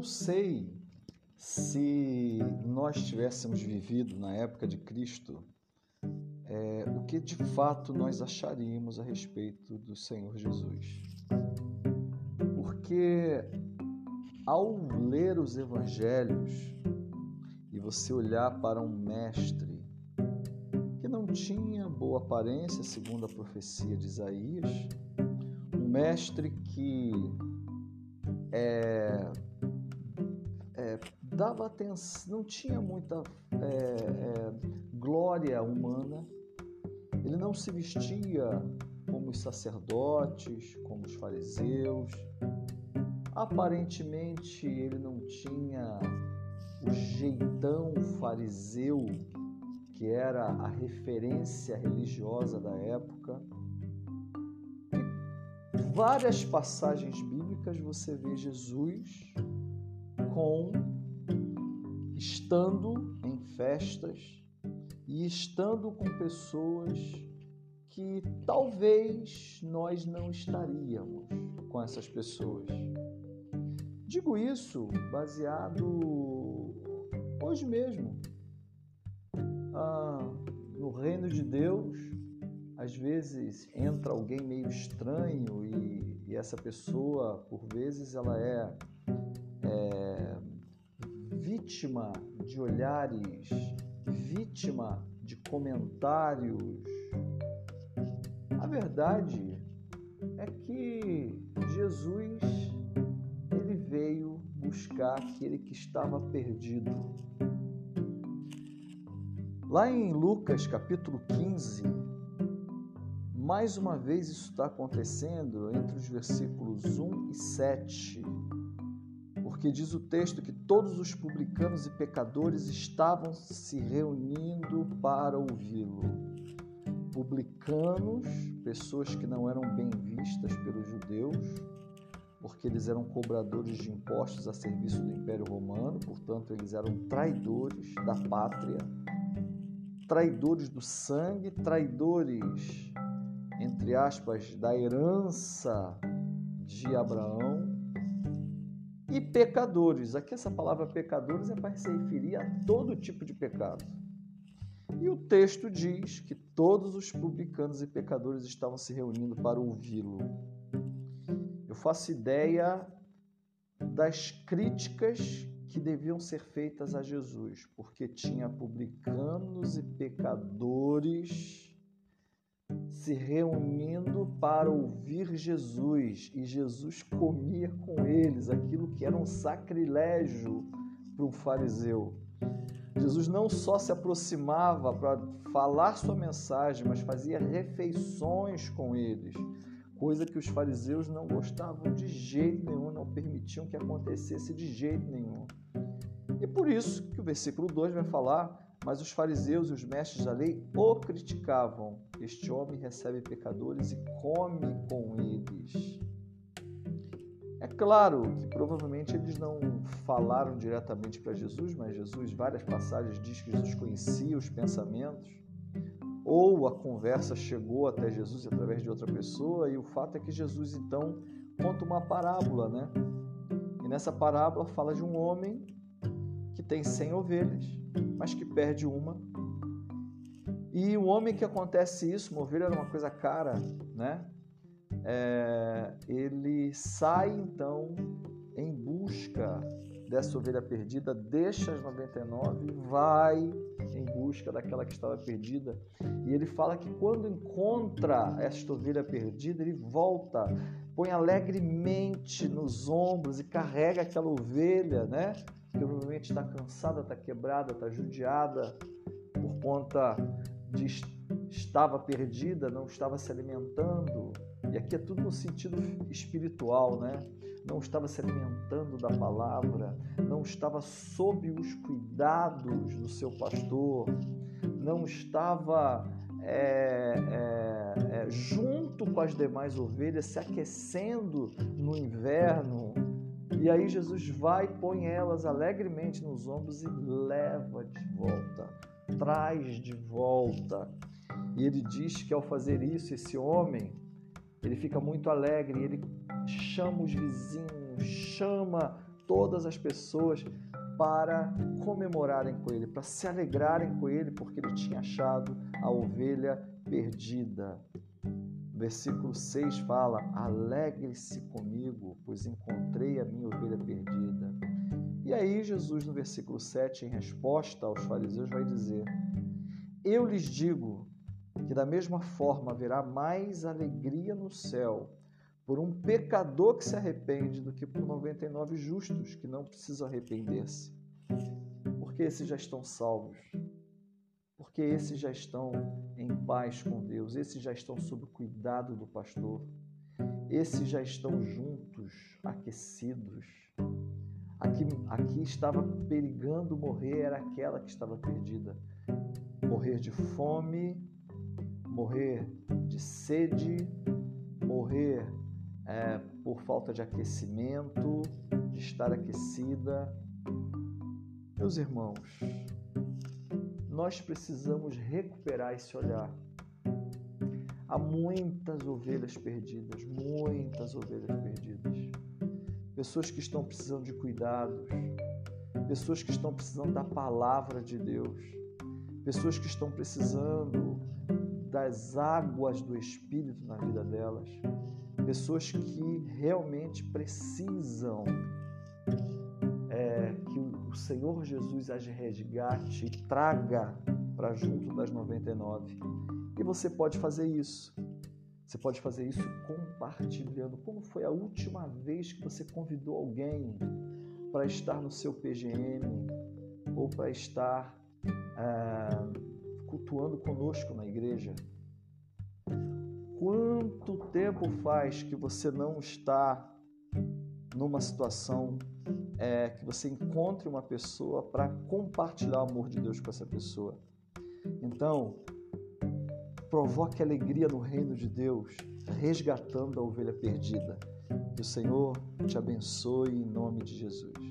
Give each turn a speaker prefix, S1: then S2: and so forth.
S1: não sei se nós tivéssemos vivido na época de Cristo, é, o que de fato nós acharíamos a respeito do Senhor Jesus. Porque ao ler os evangelhos e você olhar para um mestre que não tinha boa aparência, segundo a profecia de Isaías, um mestre que é, dava atenção, não tinha muita é, é, glória humana, ele não se vestia como os sacerdotes, como os fariseus. Aparentemente ele não tinha o jeitão fariseu que era a referência religiosa da época. E várias passagens bíblicas você vê Jesus com estando em festas e estando com pessoas que talvez nós não estaríamos com essas pessoas. Digo isso baseado hoje mesmo. Ah, no reino de Deus, às vezes entra alguém meio estranho e, e essa pessoa, por vezes, ela é, é vítima de olhares vítima de comentários. A verdade é que Jesus ele veio buscar aquele que estava perdido. Lá em Lucas capítulo 15, mais uma vez isso está acontecendo entre os versículos 1 e 7 porque diz o texto que todos os publicanos e pecadores estavam se reunindo para ouvi-lo. Publicanos, pessoas que não eram bem vistas pelos judeus, porque eles eram cobradores de impostos a serviço do Império Romano, portanto, eles eram traidores da pátria, traidores do sangue, traidores, entre aspas, da herança de Abraão e pecadores. Aqui essa palavra pecadores é para se referir a todo tipo de pecado. E o texto diz que todos os publicanos e pecadores estavam se reunindo para ouvi-lo. Eu faço ideia das críticas que deviam ser feitas a Jesus, porque tinha publicanos e pecadores se reunindo para ouvir Jesus e Jesus comia com eles aquilo que era um sacrilégio para um fariseu. Jesus não só se aproximava para falar sua mensagem, mas fazia refeições com eles, coisa que os fariseus não gostavam de jeito nenhum, não permitiam que acontecesse de jeito nenhum. E por isso que o versículo 2 vai falar mas os fariseus e os mestres da lei o criticavam. Este homem recebe pecadores e come com eles. É claro que provavelmente eles não falaram diretamente para Jesus, mas Jesus, várias passagens, diz que Jesus conhecia os pensamentos, ou a conversa chegou até Jesus através de outra pessoa, e o fato é que Jesus então conta uma parábola, né? E nessa parábola fala de um homem que tem 100 ovelhas mas que perde uma. E o homem que acontece isso, uma ovelha era uma coisa cara, né? É, ele sai então em busca dessa ovelha perdida, deixa as 99 e vai em busca daquela que estava perdida. E ele fala que quando encontra esta ovelha perdida, ele volta, põe alegremente nos ombros e carrega aquela ovelha, né? Que provavelmente está cansada, está quebrada, está judiada por conta de estava perdida, não estava se alimentando. E aqui é tudo no sentido espiritual, né? Não estava se alimentando da palavra, não estava sob os cuidados do seu pastor, não estava é, é, é, junto com as demais ovelhas, se aquecendo no inverno, e aí Jesus vai, põe elas alegremente nos ombros e leva de volta, traz de volta. E ele diz que ao fazer isso, esse homem, ele fica muito alegre, ele chama os vizinhos, chama todas as pessoas para comemorarem com ele, para se alegrarem com ele, porque ele tinha achado a ovelha perdida. Versículo 6 fala: Alegre-se comigo, pois encontrei a minha ovelha perdida. E aí, Jesus, no versículo 7, em resposta aos fariseus, vai dizer: Eu lhes digo que, da mesma forma, haverá mais alegria no céu por um pecador que se arrepende do que por 99 justos que não precisam arrepender-se. Porque esses já estão salvos. Porque esses já estão em paz com Deus, esses já estão sob o cuidado do pastor, esses já estão juntos, aquecidos. Aqui, aqui estava perigando morrer, era aquela que estava perdida. Morrer de fome, morrer de sede, morrer é, por falta de aquecimento, de estar aquecida. Meus irmãos, nós precisamos recuperar esse olhar. Há muitas ovelhas perdidas, muitas ovelhas perdidas. Pessoas que estão precisando de cuidados, pessoas que estão precisando da palavra de Deus, pessoas que estão precisando das águas do Espírito na vida delas, pessoas que realmente precisam é, que o Senhor Jesus as resgate e traga para junto das 99. E você pode fazer isso. Você pode fazer isso compartilhando. Como foi a última vez que você convidou alguém para estar no seu PGM ou para estar é, cultuando conosco na igreja? Quanto tempo faz que você não está numa situação é, que você encontre uma pessoa para compartilhar o amor de Deus com essa pessoa? Então, provoque alegria no reino de Deus, resgatando a ovelha perdida. Que o Senhor te abençoe em nome de Jesus.